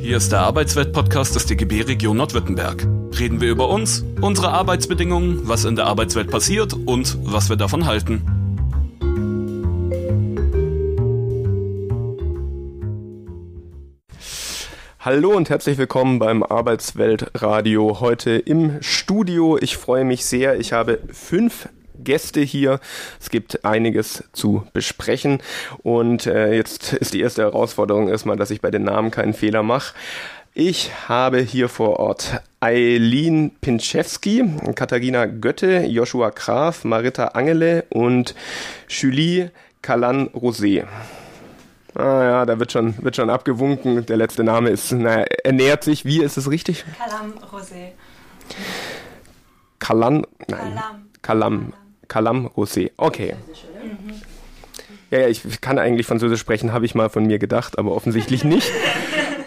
Hier ist der Arbeitswelt-Podcast des DGB Region Nordwürttemberg. Reden wir über uns, unsere Arbeitsbedingungen, was in der Arbeitswelt passiert und was wir davon halten. Hallo und herzlich willkommen beim Arbeitsweltradio heute im Studio. Ich freue mich sehr. Ich habe fünf Gäste hier. Es gibt einiges zu besprechen. Und äh, jetzt ist die erste Herausforderung erstmal, dass ich bei den Namen keinen Fehler mache. Ich habe hier vor Ort Eileen Pinczewski, Katharina Götte, Joshua Graf, Marita Angele und Julie Kalan-Rosé. Ah ja, da wird schon, wird schon abgewunken. Der letzte Name ist, naja, er nähert sich. Wie ist es richtig? Kalam Rosé. Kalan, nein. Kalam. Kalam Rosé. Okay. Ja, ja, ich kann eigentlich Französisch sprechen, habe ich mal von mir gedacht, aber offensichtlich nicht.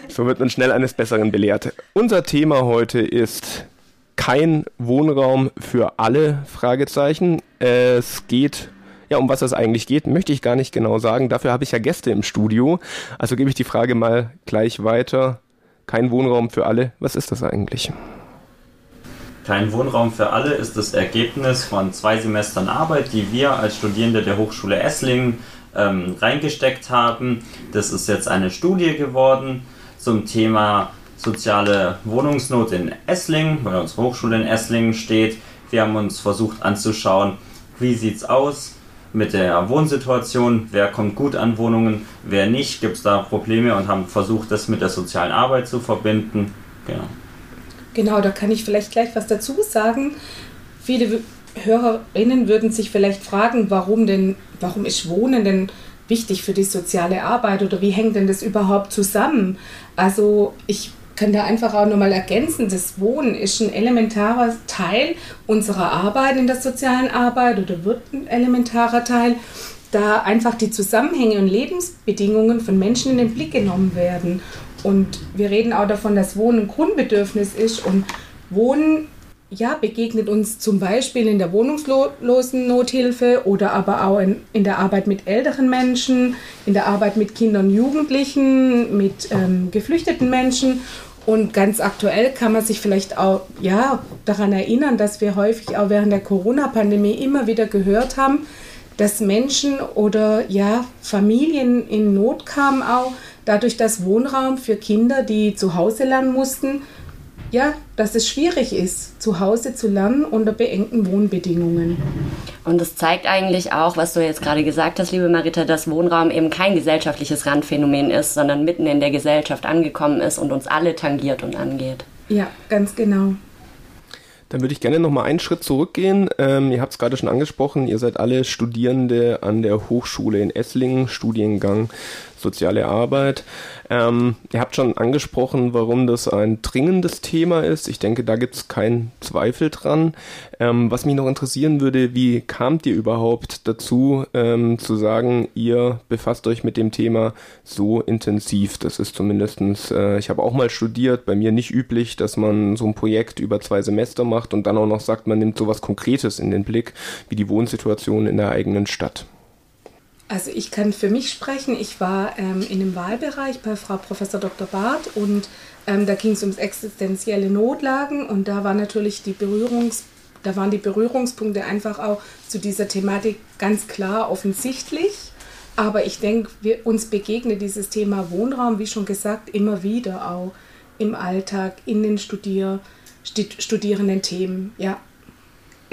So wird man schnell eines Besseren belehrt. Unser Thema heute ist kein Wohnraum für alle Fragezeichen. Es geht ja, um was es eigentlich geht, möchte ich gar nicht genau sagen. Dafür habe ich ja Gäste im Studio. Also gebe ich die Frage mal gleich weiter. Kein Wohnraum für alle. Was ist das eigentlich? Kein Wohnraum für alle ist das Ergebnis von zwei Semestern Arbeit, die wir als Studierende der Hochschule Esslingen ähm, reingesteckt haben. Das ist jetzt eine Studie geworden zum Thema soziale Wohnungsnot in Esslingen, weil unsere Hochschule in Esslingen steht. Wir haben uns versucht anzuschauen, wie sieht es aus mit der Wohnsituation, wer kommt gut an Wohnungen, wer nicht, gibt es da Probleme und haben versucht, das mit der sozialen Arbeit zu verbinden. Genau. Genau, da kann ich vielleicht gleich was dazu sagen. Viele Hörerinnen würden sich vielleicht fragen, warum denn, warum ist Wohnen denn wichtig für die soziale Arbeit oder wie hängt denn das überhaupt zusammen? Also ich kann da einfach auch nochmal ergänzen, das Wohnen ist ein elementarer Teil unserer Arbeit in der sozialen Arbeit oder wird ein elementarer Teil, da einfach die Zusammenhänge und Lebensbedingungen von Menschen in den Blick genommen werden. Und wir reden auch davon, dass Wohnen ein Grundbedürfnis ist und Wohnen ja, begegnet uns zum Beispiel in der wohnungslosen Nothilfe oder aber auch in, in der Arbeit mit älteren Menschen, in der Arbeit mit Kindern und Jugendlichen, mit ähm, geflüchteten Menschen. Und ganz aktuell kann man sich vielleicht auch ja, daran erinnern, dass wir häufig auch während der Corona-Pandemie immer wieder gehört haben, dass Menschen oder ja, Familien in Not kamen auch, dadurch, dass Wohnraum für Kinder, die zu Hause lernen mussten, ja, dass es schwierig ist, zu Hause zu lernen unter beengten Wohnbedingungen. Und es zeigt eigentlich auch, was du jetzt gerade gesagt hast, liebe Marita, dass Wohnraum eben kein gesellschaftliches Randphänomen ist, sondern mitten in der Gesellschaft angekommen ist und uns alle tangiert und angeht. Ja, ganz genau. Dann würde ich gerne noch mal einen Schritt zurückgehen. Ähm, ihr habt es gerade schon angesprochen, ihr seid alle Studierende an der Hochschule in Esslingen, Studiengang soziale Arbeit. Ähm, ihr habt schon angesprochen, warum das ein dringendes Thema ist. Ich denke, da gibt es keinen Zweifel dran. Ähm, was mich noch interessieren würde, wie kamt ihr überhaupt dazu, ähm, zu sagen, ihr befasst euch mit dem Thema so intensiv? Das ist zumindestens, äh, ich habe auch mal studiert, bei mir nicht üblich, dass man so ein Projekt über zwei Semester macht und dann auch noch sagt, man nimmt sowas Konkretes in den Blick, wie die Wohnsituation in der eigenen Stadt. Also ich kann für mich sprechen. Ich war ähm, in dem Wahlbereich bei Frau Professor Dr. Barth und ähm, da ging es ums existenzielle Notlagen und da war natürlich die Berührungs da waren die Berührungspunkte einfach auch zu dieser Thematik ganz klar offensichtlich. Aber ich denke, uns begegnet dieses Thema Wohnraum, wie schon gesagt, immer wieder auch im Alltag, in den Studier, Studierenden Themen. Ja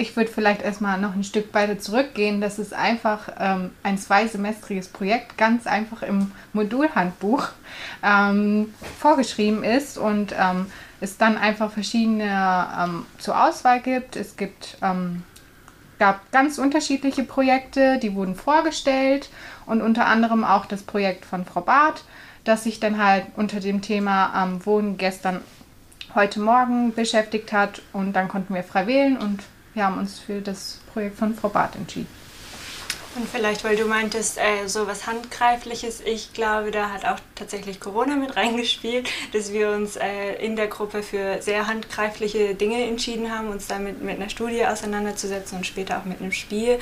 ich würde vielleicht erstmal noch ein Stück weiter zurückgehen. Das ist einfach ähm, ein zweisemestriges Projekt, ganz einfach im Modulhandbuch ähm, vorgeschrieben ist und ähm, es dann einfach verschiedene ähm, zur Auswahl gibt. Es gibt ähm, gab ganz unterschiedliche Projekte, die wurden vorgestellt und unter anderem auch das Projekt von Frau Barth, das sich dann halt unter dem Thema ähm, Wohnen gestern heute Morgen beschäftigt hat und dann konnten wir frei wählen und wir haben uns für das Projekt von Frau Barth entschieden. Und vielleicht, weil du meintest, äh, so was Handgreifliches, ich glaube, da hat auch tatsächlich Corona mit reingespielt, dass wir uns äh, in der Gruppe für sehr handgreifliche Dinge entschieden haben, uns damit mit einer Studie auseinanderzusetzen und später auch mit einem Spiel,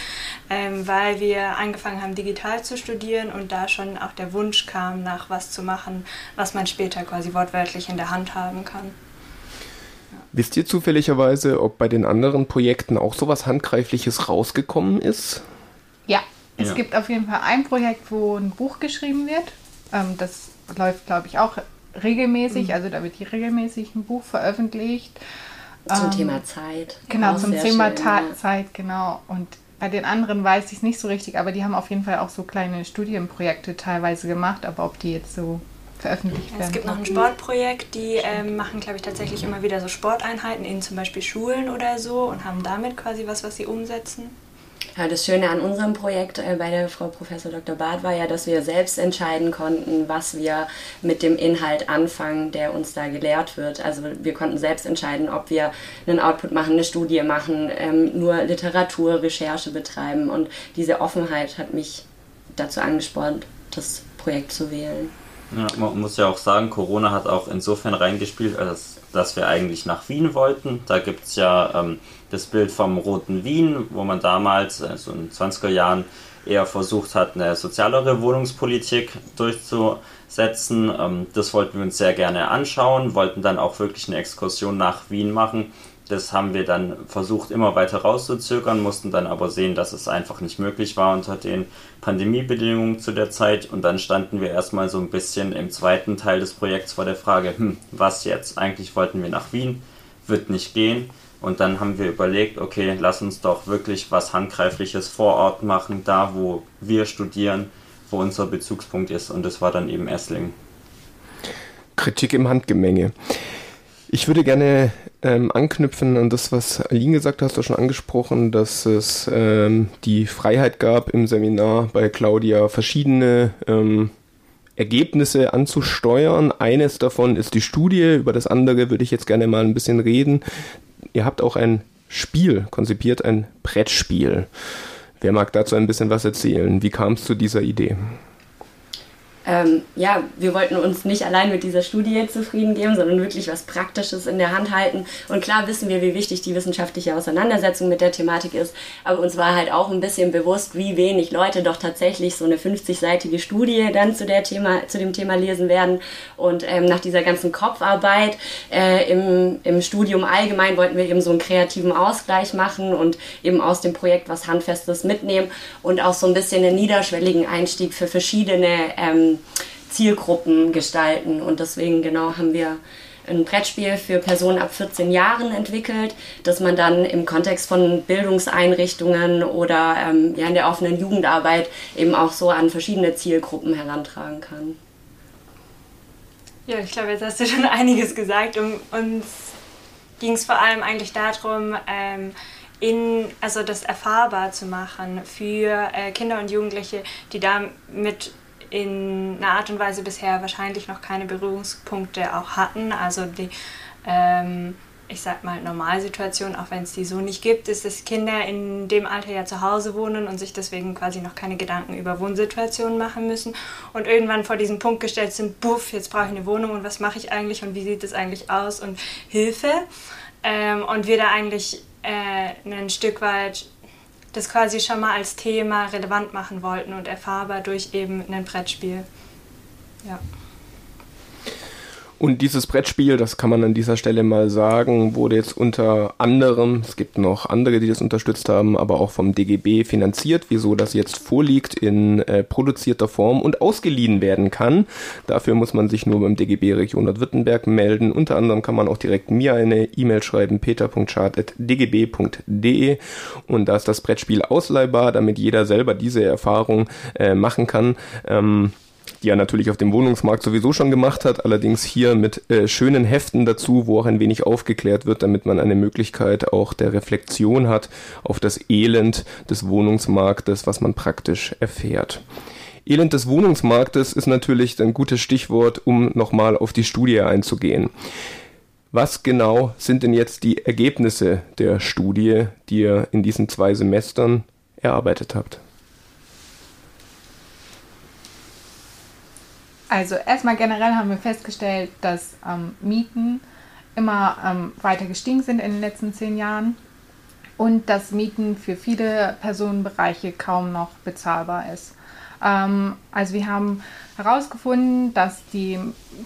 ähm, weil wir angefangen haben, digital zu studieren und da schon auch der Wunsch kam, nach was zu machen, was man später quasi wortwörtlich in der Hand haben kann. Wisst ihr zufälligerweise, ob bei den anderen Projekten auch sowas Handgreifliches rausgekommen ist? Ja, es Ja. gibt auf jeden Fall ein Projekt, wo ein Buch geschrieben wird. Ähm, das läuft, glaube ich, auch regelmäßig. Also da wird hier regelmäßig ein Buch veröffentlicht. Zum Ähm, Thema Zeit. Genau, Auch zum Thema schön, Ta ja. Zeit, genau. Und bei den anderen weiß ich es nicht so richtig, aber die haben auf jeden Fall auch so kleine Studienprojekte teilweise gemacht, aber ob die jetzt so veröffentlicht werden. Es gibt noch ein. Sportprojekt, die ähm, machen, glaube ich, tatsächlich immer wieder so Sporteinheiten in zum Beispiel Schulen oder so und haben damit quasi was, was sie umsetzen. Ja, das Schöne an unserem Projekt äh, bei der Frau Professor Dr. Barth war ja, dass wir selbst entscheiden konnten, was wir mit dem Inhalt anfangen, der uns da gelehrt wird. Also wir konnten selbst entscheiden, ob wir einen Output machen, eine Studie machen, ähm, nur Literatur, Recherche betreiben. Und diese Offenheit hat mich dazu angespornt, das Projekt zu wählen. Ja, man muss ja auch sagen, Corona hat auch insofern reingespielt, als dass wir eigentlich nach Wien wollten. Da gibt es ja ähm, das Bild vom roten Wien, wo man damals, äh, so in den 20er Jahren, eher versucht hat, eine sozialere Wohnungspolitik durchzusetzen. Ähm, das wollten wir uns sehr gerne anschauen, wollten dann auch wirklich eine Exkursion nach Wien machen. Das haben wir dann versucht, immer weiter rauszuzögern, mussten dann aber sehen, dass es einfach nicht möglich war unter den Pandemiebedingungen zu der Zeit. Und dann standen wir erstmal so ein bisschen im zweiten Teil des Projekts vor der Frage, hm, was jetzt? Eigentlich wollten wir nach Wien, wird nicht gehen. Und dann haben wir überlegt, okay, lass uns doch wirklich was Handgreifliches vor Ort machen, da wo wir studieren, wo unser Bezugspunkt ist. Und das war dann eben Esslingen. Kritik im Handgemenge. Ich würde gerne ähm, anknüpfen an das, was Aline gesagt hat, hast du schon angesprochen, dass es ähm, die Freiheit gab im Seminar bei Claudia verschiedene ähm, Ergebnisse anzusteuern. Eines davon ist die Studie, über das andere würde ich jetzt gerne mal ein bisschen reden. Ihr habt auch ein Spiel konzipiert, ein Brettspiel. Wer mag dazu ein bisschen was erzählen? Wie kam es zu dieser Idee? Ähm, ja, wir wollten uns nicht allein mit dieser Studie zufrieden geben, sondern wirklich was Praktisches in der Hand halten. Und klar wissen wir, wie wichtig die wissenschaftliche Auseinandersetzung mit der Thematik ist. Aber uns war halt auch ein bisschen bewusst, wie wenig Leute doch tatsächlich so eine 50-seitige Studie dann zu, der Thema, zu dem Thema lesen werden. Und ähm, nach dieser ganzen Kopfarbeit äh, im, im Studium allgemein wollten wir eben so einen kreativen Ausgleich machen und eben aus dem Projekt was Handfestes mitnehmen und auch so ein bisschen einen niederschwelligen Einstieg für verschiedene ähm, Zielgruppen gestalten. Und deswegen genau haben wir ein Brettspiel für Personen ab 14 Jahren entwickelt, das man dann im Kontext von Bildungseinrichtungen oder ähm, ja, in der offenen Jugendarbeit eben auch so an verschiedene Zielgruppen herantragen kann. Ja, ich glaube, jetzt hast du schon einiges gesagt. Um, uns ging es vor allem eigentlich darum, ähm, in, also das erfahrbar zu machen für äh, Kinder und Jugendliche, die damit in einer Art und Weise bisher wahrscheinlich noch keine Berührungspunkte auch hatten. Also die, ähm, ich sag mal, Normalsituation, auch wenn es die so nicht gibt, ist, dass Kinder in dem Alter ja zu Hause wohnen und sich deswegen quasi noch keine Gedanken über Wohnsituationen machen müssen und irgendwann vor diesem Punkt gestellt sind, buff, jetzt brauche ich eine Wohnung und was mache ich eigentlich und wie sieht es eigentlich aus und Hilfe. Ähm, und wir da eigentlich äh, ein Stück weit das quasi schon mal als Thema relevant machen wollten und erfahrbar durch eben ein Brettspiel. Ja. Und dieses Brettspiel, das kann man an dieser Stelle mal sagen, wurde jetzt unter anderem, es gibt noch andere, die das unterstützt haben, aber auch vom DGB finanziert, wieso das jetzt vorliegt in äh, produzierter Form und ausgeliehen werden kann. Dafür muss man sich nur beim DGB Region Nordwürttemberg melden. Unter anderem kann man auch direkt mir eine E-Mail schreiben, peter.chart.dgb.de und da ist das Brettspiel ausleihbar, damit jeder selber diese Erfahrung äh, machen kann. Ähm, die er natürlich auf dem Wohnungsmarkt sowieso schon gemacht hat, allerdings hier mit äh, schönen Heften dazu, wo auch ein wenig aufgeklärt wird, damit man eine Möglichkeit auch der Reflexion hat auf das Elend des Wohnungsmarktes, was man praktisch erfährt. Elend des Wohnungsmarktes ist natürlich ein gutes Stichwort, um nochmal auf die Studie einzugehen. Was genau sind denn jetzt die Ergebnisse der Studie, die ihr in diesen zwei Semestern erarbeitet habt? Also erstmal generell haben wir festgestellt, dass ähm, Mieten immer ähm, weiter gestiegen sind in den letzten zehn Jahren und dass Mieten für viele Personenbereiche kaum noch bezahlbar ist. Ähm, also wir haben herausgefunden, dass die,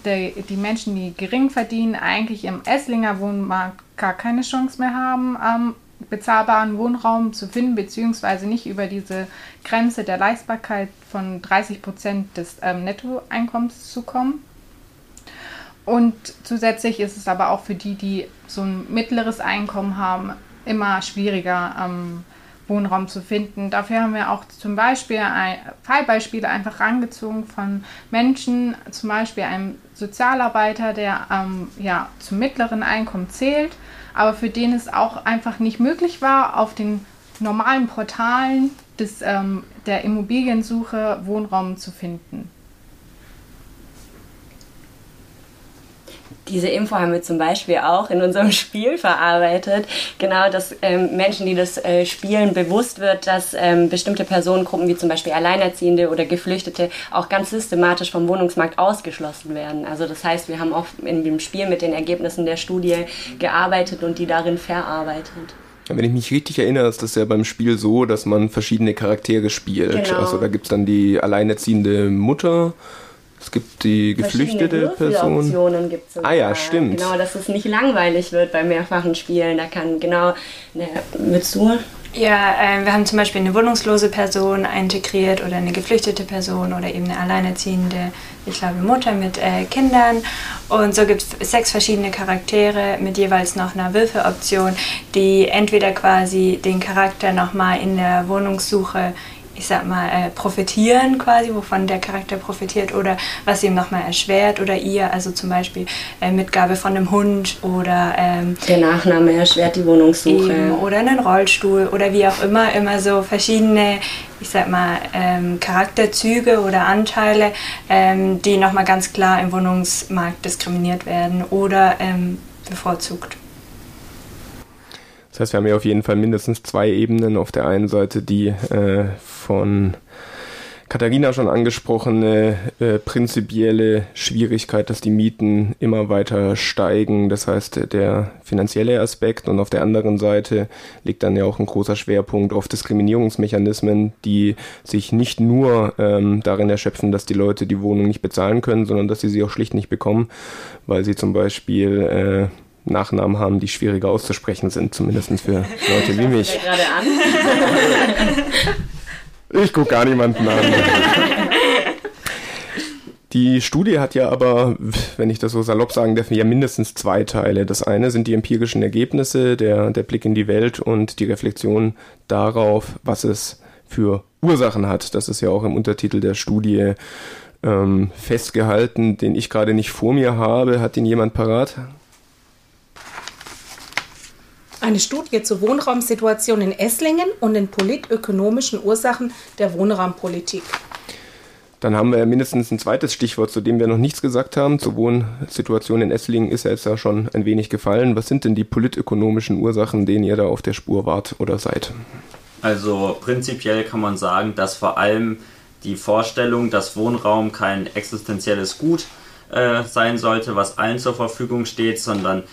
die, die, Menschen, die gering verdienen, eigentlich im Esslinger Wohnmarkt gar keine Chance mehr haben, ähm, bezahlbaren Wohnraum zu finden, beziehungsweise nicht über diese Grenze der Leistbarkeit von 30 Prozent des ähm, Nettoeinkommens zu kommen. Und zusätzlich ist es aber auch für die, die so ein mittleres Einkommen haben, immer schwieriger, ähm, Wohnraum zu finden. Dafür haben wir auch zum Beispiel ein, Fallbeispiele einfach rangezogen von Menschen, zum Beispiel einem Sozialarbeiter, der ähm, ja, zum mittleren Einkommen zählt, aber für den es auch einfach nicht möglich war, auf den normalen Portalen des, ähm, der Immobiliensuche Wohnraum zu finden. Diese Info haben wir zum Beispiel auch in unserem Spiel verarbeitet. Genau, dass ähm, Menschen, die das äh, spielen, bewusst wird, dass ähm, bestimmte Personengruppen wie zum Beispiel Alleinerziehende oder Geflüchtete auch ganz systematisch vom Wohnungsmarkt ausgeschlossen werden. Also das heißt, wir haben auch in dem Spiel mit den Ergebnissen der Studie gearbeitet und die darin verarbeitet. Wenn ich mich richtig erinnere, ist das ja beim Spiel so, dass man verschiedene Charaktere spielt. Genau. Also da gibt es dann die alleinerziehende Mutter, es gibt die geflüchtete Person. Gibt's ah ja, stimmt. Genau, dass es nicht langweilig wird bei mehrfachen Spielen. Da kann genau eine Mitsur. Ja, äh, wir haben zum Beispiel eine wohnungslose Person integriert oder eine geflüchtete Person oder eben eine alleinerziehende, ich glaube, Mutter mit äh, Kindern. Und so gibt es sechs verschiedene Charaktere mit jeweils noch einer Würfeloption, die entweder quasi den Charakter nochmal in der Wohnungssuche ich sag mal, äh, profitieren quasi, wovon der Charakter profitiert oder was ihm nochmal erschwert oder ihr, also zum Beispiel äh, Mitgabe von einem Hund oder ähm, der Nachname erschwert die Wohnungssuche eben, oder einen Rollstuhl oder wie auch immer, immer so verschiedene, ich sag mal, ähm, Charakterzüge oder Anteile, ähm, die nochmal ganz klar im Wohnungsmarkt diskriminiert werden oder ähm, bevorzugt. Das heißt, wir haben ja auf jeden Fall mindestens zwei Ebenen. Auf der einen Seite die äh, von Katharina schon angesprochene äh, prinzipielle Schwierigkeit, dass die Mieten immer weiter steigen. Das heißt, der finanzielle Aspekt und auf der anderen Seite liegt dann ja auch ein großer Schwerpunkt auf Diskriminierungsmechanismen, die sich nicht nur ähm, darin erschöpfen, dass die Leute die Wohnung nicht bezahlen können, sondern dass sie sie auch schlicht nicht bekommen, weil sie zum Beispiel äh, Nachnamen haben, die schwieriger auszusprechen sind, zumindest für Leute wie mich. Ich gucke gar niemanden an. Die Studie hat ja aber, wenn ich das so salopp sagen darf, ja mindestens zwei Teile. Das eine sind die empirischen Ergebnisse, der, der Blick in die Welt und die Reflexion darauf, was es für Ursachen hat. Das ist ja auch im Untertitel der Studie ähm, festgehalten, den ich gerade nicht vor mir habe. Hat ihn jemand parat? Eine Studie zur Wohnraumsituation in Esslingen und den politökonomischen Ursachen der Wohnraumpolitik. Dann haben wir mindestens ein zweites Stichwort, zu dem wir noch nichts gesagt haben. Zur Wohnsituation in Esslingen ist ja jetzt ja schon ein wenig gefallen. Was sind denn die politökonomischen Ursachen, denen ihr da auf der Spur wart oder seid? Also prinzipiell kann man sagen, dass vor allem die Vorstellung, dass Wohnraum kein existenzielles Gut äh, sein sollte, was allen zur Verfügung steht, sondern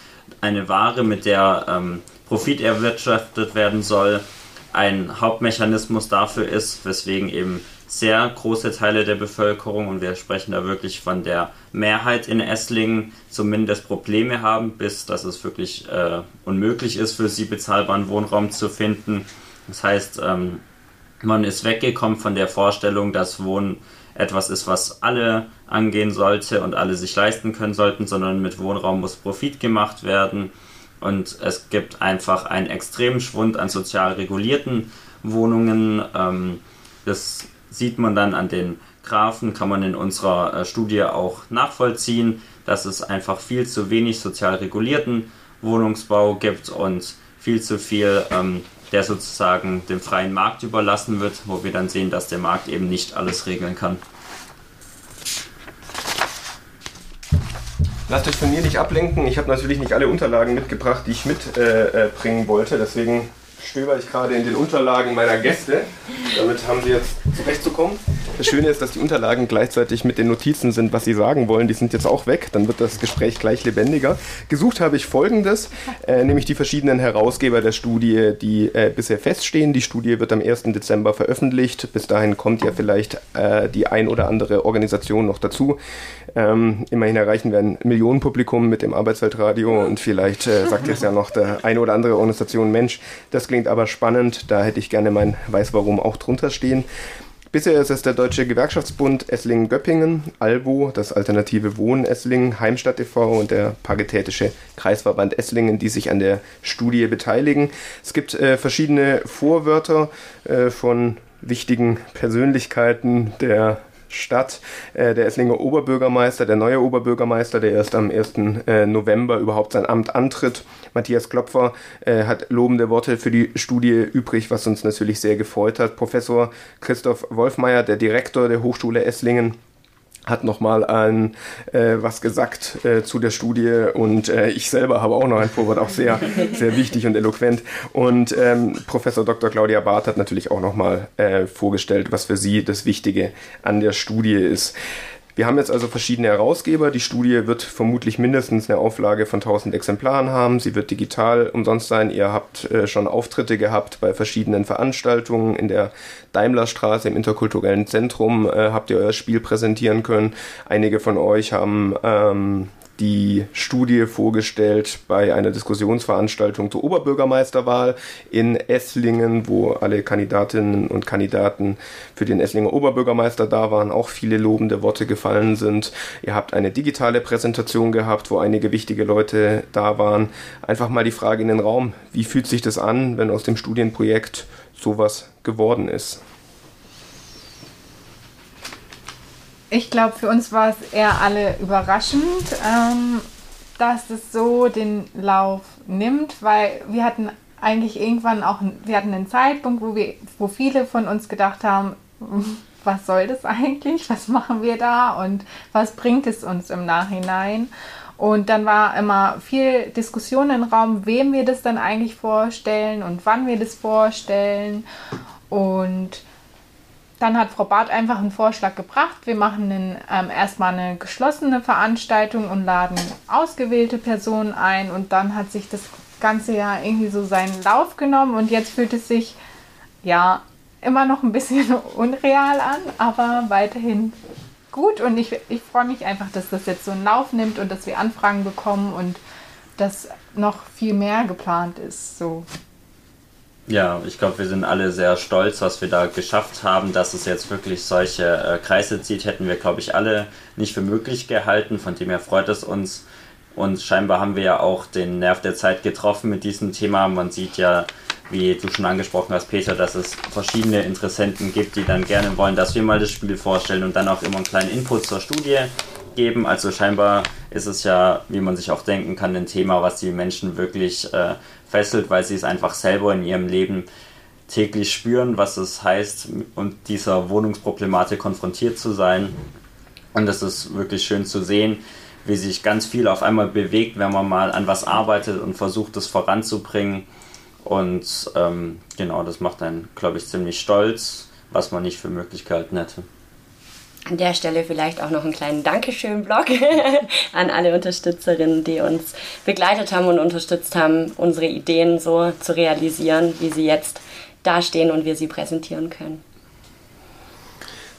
eine Ware, mit der ähm, Profit erwirtschaftet werden soll, ein Hauptmechanismus dafür ist, weswegen eben sehr große Teile der Bevölkerung, und wir sprechen da wirklich von der Mehrheit in Esslingen, zumindest Probleme haben, bis dass es wirklich äh, unmöglich ist, für sie bezahlbaren Wohnraum zu finden. Das heißt, ähm, man ist weggekommen von der Vorstellung, dass Wohnen etwas ist, was alle angehen sollte und alle sich leisten können sollten, sondern mit Wohnraum muss Profit gemacht werden. Und es gibt einfach einen extremen Schwund an sozial regulierten Wohnungen. Ähm, das sieht man dann an den Graphen, kann man in unserer äh, Studie auch nachvollziehen, dass es einfach viel zu wenig sozial regulierten Wohnungsbau gibt und viel zu viel, ähm, der sozusagen dem freien Markt überlassen wird, wo wir dann sehen, dass der Markt eben nicht alles regeln kann. Lasst euch von mir nicht ablenken. Ich habe natürlich nicht alle Unterlagen mitgebracht, die ich mitbringen äh, wollte. Deswegen stöber ich gerade in den Unterlagen meiner Gäste. Damit haben sie jetzt zurechtzukommen. Das Schöne ist, dass die Unterlagen gleichzeitig mit den Notizen sind, was Sie sagen wollen. Die sind jetzt auch weg. Dann wird das Gespräch gleich lebendiger. Gesucht habe ich Folgendes, äh, nämlich die verschiedenen Herausgeber der Studie, die äh, bisher feststehen. Die Studie wird am 1. Dezember veröffentlicht. Bis dahin kommt ja vielleicht äh, die ein oder andere Organisation noch dazu. Ähm, immerhin erreichen wir ein Millionenpublikum mit dem Arbeitsweltradio und vielleicht äh, sagt jetzt ja noch der eine oder andere Organisation Mensch. Das klingt aber spannend. Da hätte ich gerne mein Weiß Warum auch drunter stehen. Bisher ist es der Deutsche Gewerkschaftsbund Esslingen-Göppingen, ALBO, das alternative Wohnen Esslingen, Heimstatt e.V. und der Paritätische Kreisverband Esslingen, die sich an der Studie beteiligen. Es gibt äh, verschiedene Vorwörter äh, von wichtigen Persönlichkeiten der Stadt. Äh, der Esslinger Oberbürgermeister, der neue Oberbürgermeister, der erst am 1. Äh, November überhaupt sein Amt antritt, Matthias Klopfer, äh, hat lobende Worte für die Studie übrig, was uns natürlich sehr gefreut hat. Professor Christoph Wolfmeier, der Direktor der Hochschule Esslingen, hat nochmal ein äh, was gesagt äh, zu der Studie und äh, ich selber habe auch noch ein Vorwort, auch sehr, sehr wichtig und eloquent. Und ähm, Professor Dr. Claudia Barth hat natürlich auch nochmal äh, vorgestellt, was für sie das Wichtige an der Studie ist. Wir haben jetzt also verschiedene Herausgeber. Die Studie wird vermutlich mindestens eine Auflage von 1000 Exemplaren haben. Sie wird digital umsonst sein. Ihr habt äh, schon Auftritte gehabt bei verschiedenen Veranstaltungen in der Daimlerstraße im interkulturellen Zentrum. Äh, habt ihr euer Spiel präsentieren können. Einige von euch haben ähm, die Studie vorgestellt bei einer Diskussionsveranstaltung zur Oberbürgermeisterwahl in Esslingen, wo alle Kandidatinnen und Kandidaten für den Esslinger Oberbürgermeister da waren, auch viele lobende Worte gefallen sind. Ihr habt eine digitale Präsentation gehabt, wo einige wichtige Leute da waren. Einfach mal die Frage in den Raum, wie fühlt sich das an, wenn aus dem Studienprojekt sowas geworden ist? Ich glaube, für uns war es eher alle überraschend, ähm, dass es so den Lauf nimmt, weil wir hatten eigentlich irgendwann auch, wir hatten einen Zeitpunkt, wo wir, wo viele von uns gedacht haben, was soll das eigentlich? Was machen wir da und was bringt es uns im Nachhinein? Und dann war immer viel Diskussion im Raum, wem wir das dann eigentlich vorstellen und wann wir das vorstellen. Und dann hat Frau Barth einfach einen Vorschlag gebracht. Wir machen einen, ähm, erstmal eine geschlossene Veranstaltung und laden ausgewählte Personen ein. Und dann hat sich das Ganze ja irgendwie so seinen Lauf genommen. Und jetzt fühlt es sich ja immer noch ein bisschen unreal an, aber weiterhin gut. Und ich, ich freue mich einfach, dass das jetzt so einen Lauf nimmt und dass wir Anfragen bekommen und dass noch viel mehr geplant ist. So. Ja, ich glaube, wir sind alle sehr stolz, was wir da geschafft haben, dass es jetzt wirklich solche äh, Kreise zieht, hätten wir, glaube ich, alle nicht für möglich gehalten. Von dem her freut es uns. Und scheinbar haben wir ja auch den Nerv der Zeit getroffen mit diesem Thema. Man sieht ja, wie du schon angesprochen hast, Peter, dass es verschiedene Interessenten gibt, die dann gerne wollen, dass wir mal das Spiel vorstellen und dann auch immer einen kleinen Input zur Studie geben. Also scheinbar ist es ja, wie man sich auch denken kann, ein Thema, was die Menschen wirklich äh, fesselt, weil sie es einfach selber in ihrem Leben täglich spüren, was es heißt, und dieser Wohnungsproblematik konfrontiert zu sein. Und es ist wirklich schön zu sehen, wie sich ganz viel auf einmal bewegt, wenn man mal an was arbeitet und versucht, es voranzubringen. Und ähm, genau, das macht einen, glaube ich, ziemlich stolz, was man nicht für möglich gehalten hätte. An der Stelle vielleicht auch noch einen kleinen Dankeschön-Blog an alle Unterstützerinnen, die uns begleitet haben und unterstützt haben, unsere Ideen so zu realisieren, wie sie jetzt dastehen und wir sie präsentieren können.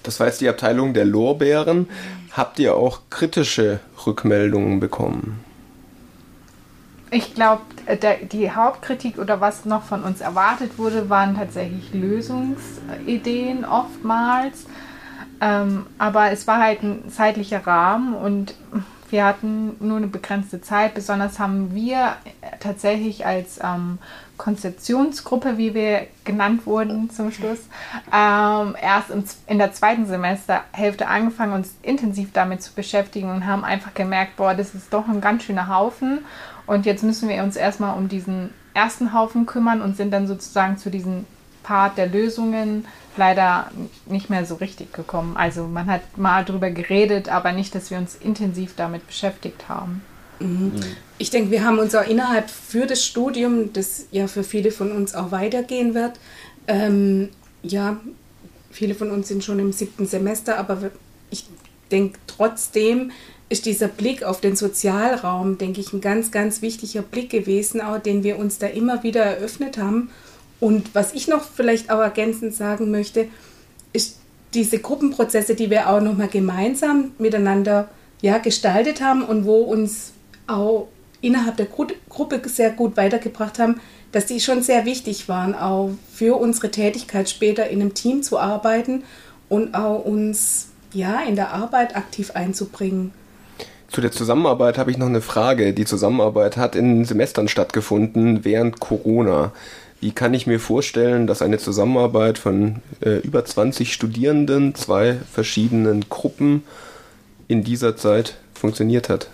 Das war jetzt die Abteilung der Lorbeeren. Habt ihr auch kritische Rückmeldungen bekommen? Ich glaube, die Hauptkritik oder was noch von uns erwartet wurde, waren tatsächlich Lösungsideen oftmals. Ähm, aber es war halt ein zeitlicher Rahmen und wir hatten nur eine begrenzte Zeit. Besonders haben wir tatsächlich als ähm, Konzeptionsgruppe, wie wir genannt wurden zum Schluss, ähm, erst im, in der zweiten Semesterhälfte angefangen, uns intensiv damit zu beschäftigen und haben einfach gemerkt, boah, das ist doch ein ganz schöner Haufen. Und jetzt müssen wir uns erstmal um diesen ersten Haufen kümmern und sind dann sozusagen zu diesem Part der Lösungen leider nicht mehr so richtig gekommen. Also man hat mal drüber geredet, aber nicht, dass wir uns intensiv damit beschäftigt haben. Mhm. Ich denke, wir haben uns auch innerhalb für das Studium, das ja für viele von uns auch weitergehen wird, ähm, ja, viele von uns sind schon im siebten Semester, aber ich denke trotzdem ist dieser Blick auf den Sozialraum, denke ich, ein ganz, ganz wichtiger Blick gewesen, auch den wir uns da immer wieder eröffnet haben. Und was ich noch vielleicht auch ergänzend sagen möchte, ist diese Gruppenprozesse, die wir auch nochmal gemeinsam miteinander ja, gestaltet haben und wo uns auch innerhalb der Gru Gruppe sehr gut weitergebracht haben, dass die schon sehr wichtig waren, auch für unsere Tätigkeit später in einem Team zu arbeiten und auch uns ja in der Arbeit aktiv einzubringen. Zu der Zusammenarbeit habe ich noch eine Frage. Die Zusammenarbeit hat in Semestern stattgefunden während Corona. Wie kann ich mir vorstellen, dass eine Zusammenarbeit von äh, über 20 Studierenden, zwei verschiedenen Gruppen in dieser Zeit funktioniert hat?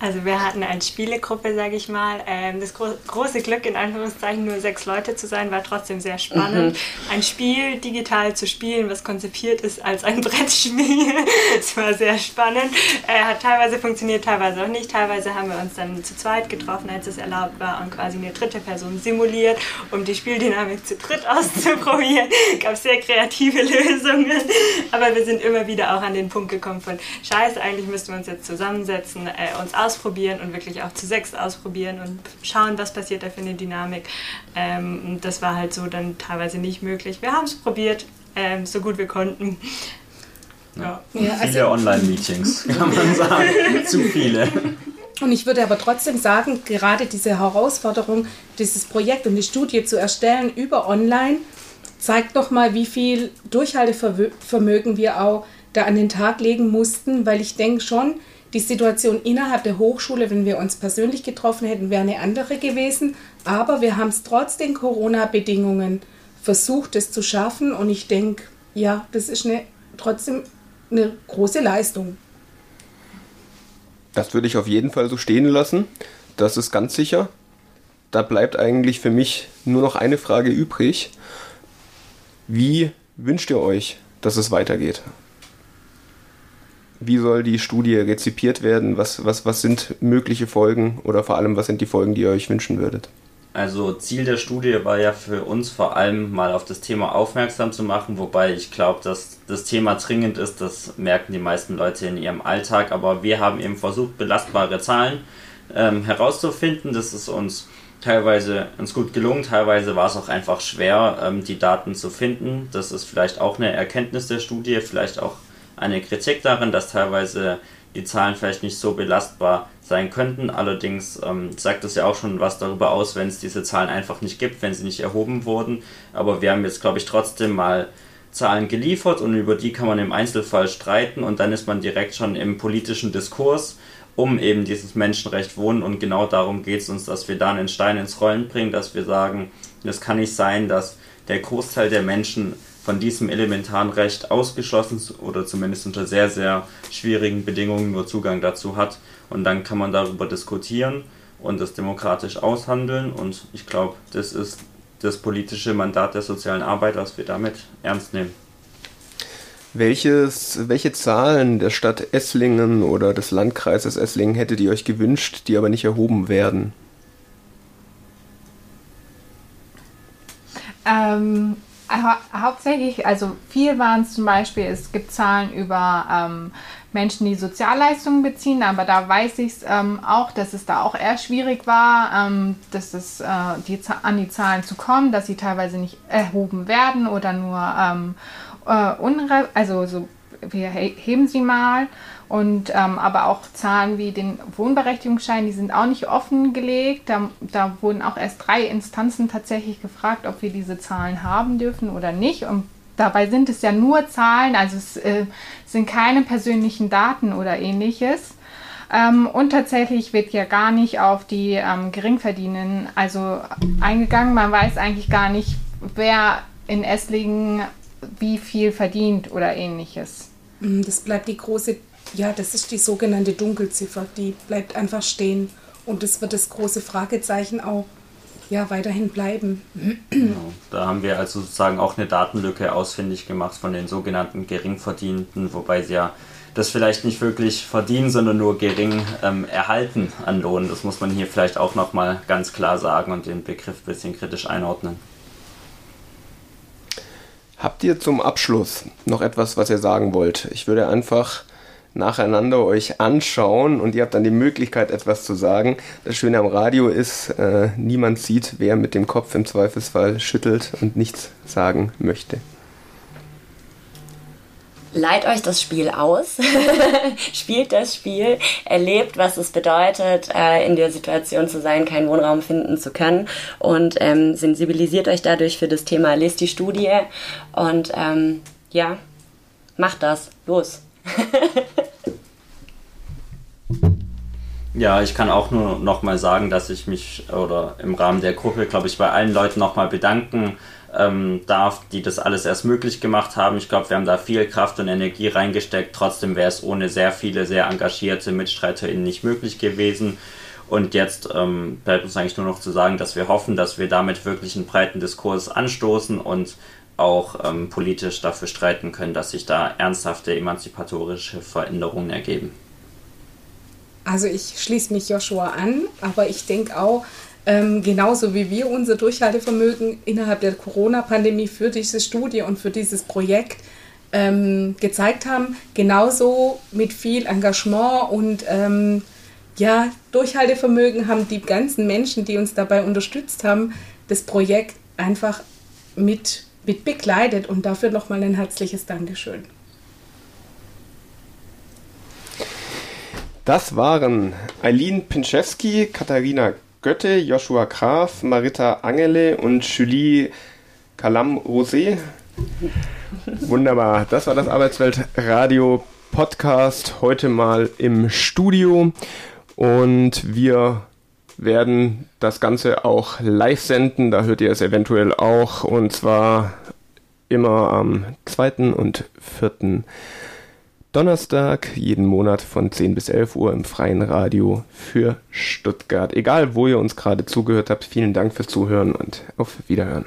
Also wir hatten eine Spielegruppe, sage ich mal. Ähm, das gro große Glück, in Anführungszeichen nur sechs Leute zu sein, war trotzdem sehr spannend. Mhm. Ein Spiel digital zu spielen, was konzipiert ist als ein Brettspiel. Es war sehr spannend. Äh, hat teilweise funktioniert, teilweise auch nicht. Teilweise haben wir uns dann zu zweit getroffen, als es erlaubt war, und quasi eine dritte Person simuliert, um die Spieldynamik zu dritt auszuprobieren. Gab sehr kreative Lösungen. Aber wir sind immer wieder auch an den Punkt gekommen von, scheiße, eigentlich müssten wir uns jetzt zusammensetzen, äh, uns aus ausprobieren und wirklich auch zu sechs ausprobieren und schauen, was passiert da für eine Dynamik. Ähm, das war halt so dann teilweise nicht möglich. Wir haben es probiert, ähm, so gut wir konnten. Ja. Ja, viele also, Online-Meetings, kann man sagen. Zu viele. Und ich würde aber trotzdem sagen, gerade diese Herausforderung, dieses Projekt und die Studie zu erstellen über Online, zeigt nochmal, wie viel Durchhaltevermögen wir auch da an den Tag legen mussten, weil ich denke schon, die Situation innerhalb der Hochschule, wenn wir uns persönlich getroffen hätten, wäre eine andere gewesen. Aber wir haben es trotz den Corona-Bedingungen versucht, es zu schaffen. Und ich denke, ja, das ist eine, trotzdem eine große Leistung. Das würde ich auf jeden Fall so stehen lassen. Das ist ganz sicher. Da bleibt eigentlich für mich nur noch eine Frage übrig. Wie wünscht ihr euch, dass es weitergeht? Wie soll die Studie rezipiert werden? Was, was, was sind mögliche Folgen oder vor allem, was sind die Folgen, die ihr euch wünschen würdet? Also Ziel der Studie war ja für uns vor allem mal auf das Thema aufmerksam zu machen, wobei ich glaube, dass das Thema dringend ist, das merken die meisten Leute in ihrem Alltag, aber wir haben eben versucht, belastbare Zahlen ähm, herauszufinden. Das ist uns teilweise uns gut gelungen, teilweise war es auch einfach schwer, ähm, die Daten zu finden. Das ist vielleicht auch eine Erkenntnis der Studie, vielleicht auch eine Kritik darin, dass teilweise die Zahlen vielleicht nicht so belastbar sein könnten. Allerdings ähm, sagt das ja auch schon was darüber aus, wenn es diese Zahlen einfach nicht gibt, wenn sie nicht erhoben wurden. Aber wir haben jetzt, glaube ich, trotzdem mal Zahlen geliefert und über die kann man im Einzelfall streiten und dann ist man direkt schon im politischen Diskurs um eben dieses Menschenrecht Wohnen und genau darum geht es uns, dass wir da einen Stein ins Rollen bringen, dass wir sagen, es kann nicht sein, dass der Großteil der Menschen von diesem elementaren Recht ausgeschlossen oder zumindest unter sehr, sehr schwierigen Bedingungen nur Zugang dazu hat. Und dann kann man darüber diskutieren und das demokratisch aushandeln. Und ich glaube, das ist das politische Mandat der sozialen Arbeit, was wir damit ernst nehmen. Welches, welche Zahlen der Stadt Esslingen oder des Landkreises Esslingen hättet ihr euch gewünscht, die aber nicht erhoben werden? Ähm, hauptsächlich, also viel waren es zum Beispiel, es gibt Zahlen über ähm, Menschen, die Sozialleistungen beziehen, aber da weiß ich es ähm, auch, dass es da auch eher schwierig war, ähm, dass es, äh, die, an die Zahlen zu kommen, dass sie teilweise nicht erhoben werden oder nur ähm, äh, unre also so, wir heben sie mal. Und ähm, aber auch Zahlen wie den Wohnberechtigungsschein, die sind auch nicht offengelegt. Da, da wurden auch erst drei Instanzen tatsächlich gefragt, ob wir diese Zahlen haben dürfen oder nicht. Und dabei sind es ja nur Zahlen, also es äh, sind keine persönlichen Daten oder ähnliches. Ähm, und tatsächlich wird ja gar nicht auf die ähm, Geringverdienenden also eingegangen. Man weiß eigentlich gar nicht, wer in Esslingen wie viel verdient oder ähnliches. Das bleibt die große ja, das ist die sogenannte Dunkelziffer, die bleibt einfach stehen. Und das wird das große Fragezeichen auch ja, weiterhin bleiben. Genau. Da haben wir also sozusagen auch eine Datenlücke ausfindig gemacht von den sogenannten Geringverdienten, wobei sie ja das vielleicht nicht wirklich verdienen, sondern nur gering ähm, erhalten an Lohn. Das muss man hier vielleicht auch nochmal ganz klar sagen und den Begriff ein bisschen kritisch einordnen. Habt ihr zum Abschluss noch etwas, was ihr sagen wollt? Ich würde einfach nacheinander euch anschauen und ihr habt dann die Möglichkeit, etwas zu sagen. Das Schöne am Radio ist, äh, niemand sieht, wer mit dem Kopf im Zweifelsfall schüttelt und nichts sagen möchte. Leiht euch das Spiel aus, spielt das Spiel, erlebt, was es bedeutet, äh, in der Situation zu sein, keinen Wohnraum finden zu können und ähm, sensibilisiert euch dadurch für das Thema, lest die Studie und ähm, ja, macht das, los. Ja, ich kann auch nur noch mal sagen, dass ich mich oder im Rahmen der Gruppe, glaube ich, bei allen Leuten noch mal bedanken ähm, darf, die das alles erst möglich gemacht haben. Ich glaube, wir haben da viel Kraft und Energie reingesteckt. Trotzdem wäre es ohne sehr viele, sehr engagierte MitstreiterInnen nicht möglich gewesen. Und jetzt ähm, bleibt uns eigentlich nur noch zu sagen, dass wir hoffen, dass wir damit wirklich einen breiten Diskurs anstoßen und auch ähm, politisch dafür streiten können, dass sich da ernsthafte emanzipatorische Veränderungen ergeben. Also ich schließe mich Joshua an, aber ich denke auch, ähm, genauso wie wir unser Durchhaltevermögen innerhalb der Corona-Pandemie für diese Studie und für dieses Projekt ähm, gezeigt haben, genauso mit viel Engagement und ähm, ja, Durchhaltevermögen haben die ganzen Menschen, die uns dabei unterstützt haben, das Projekt einfach mit, mit begleitet und dafür nochmal ein herzliches Dankeschön. Das waren Eileen Pinczewski, Katharina Götte, Joshua Graf, Marita Angele und Julie Kalam-Rosé. Wunderbar, das war das Arbeitswelt Radio Podcast heute mal im Studio und wir werden das Ganze auch live senden, da hört ihr es eventuell auch und zwar immer am 2. und 4. Donnerstag, jeden Monat von 10 bis 11 Uhr im freien Radio für Stuttgart. Egal, wo ihr uns gerade zugehört habt, vielen Dank fürs Zuhören und auf Wiederhören.